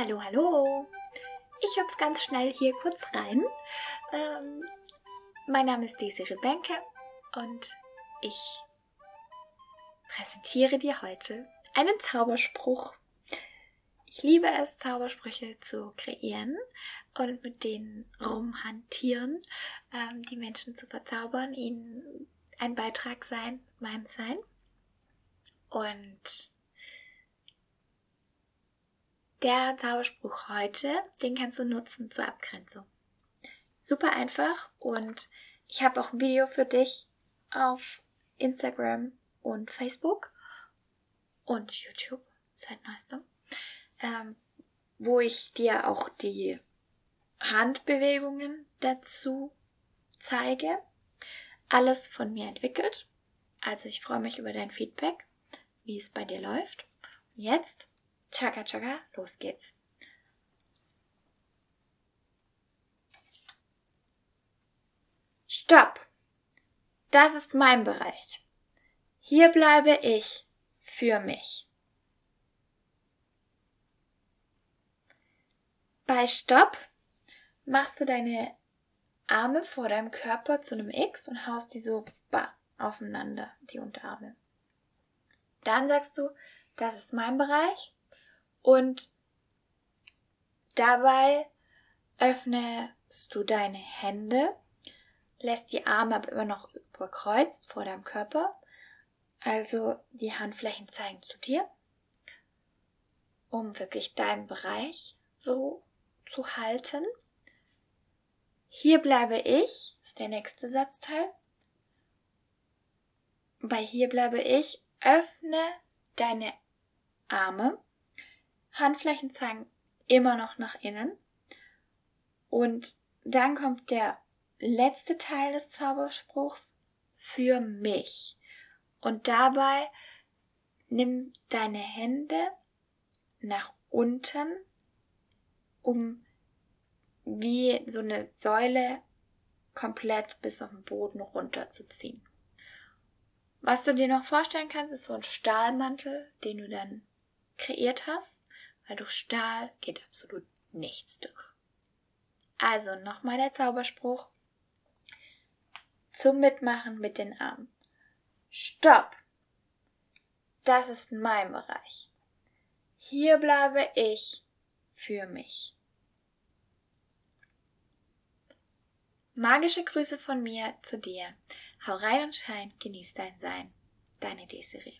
Hallo, hallo. Ich hüpfe ganz schnell hier kurz rein. Ähm, mein Name ist Desiree Benke und ich präsentiere dir heute einen Zauberspruch. Ich liebe es, Zaubersprüche zu kreieren und mit denen rumhantieren, ähm, die Menschen zu verzaubern, ihnen ein Beitrag sein, meinem Sein. Und der Zauberspruch heute, den kannst du nutzen zur Abgrenzung. Super einfach und ich habe auch ein Video für dich auf Instagram und Facebook und YouTube seit neuestem, ähm, wo ich dir auch die Handbewegungen dazu zeige. Alles von mir entwickelt. Also ich freue mich über dein Feedback, wie es bei dir läuft. Und jetzt Chaka Chaka, los geht's. Stopp! Das ist mein Bereich. Hier bleibe ich für mich. Bei Stopp machst du deine Arme vor deinem Körper zu einem X und haust die so aufeinander, die Unterarme. Dann sagst du, das ist mein Bereich und dabei öffnest du deine Hände, lässt die Arme aber immer noch überkreuzt vor deinem Körper. Also die Handflächen zeigen zu dir, um wirklich deinen Bereich so zu halten. Hier bleibe ich, ist der nächste Satzteil. Bei hier bleibe ich, öffne deine Arme Handflächen zeigen immer noch nach innen. Und dann kommt der letzte Teil des Zauberspruchs für mich. Und dabei nimm deine Hände nach unten, um wie so eine Säule komplett bis auf den Boden runterzuziehen. Was du dir noch vorstellen kannst, ist so ein Stahlmantel, den du dann kreiert hast weil durch Stahl geht absolut nichts durch. Also nochmal der Zauberspruch. Zum Mitmachen mit den Armen. Stopp! Das ist mein Bereich. Hier bleibe ich für mich. Magische Grüße von mir zu dir. Hau rein und schein, genieß dein Sein. Deine Desiree.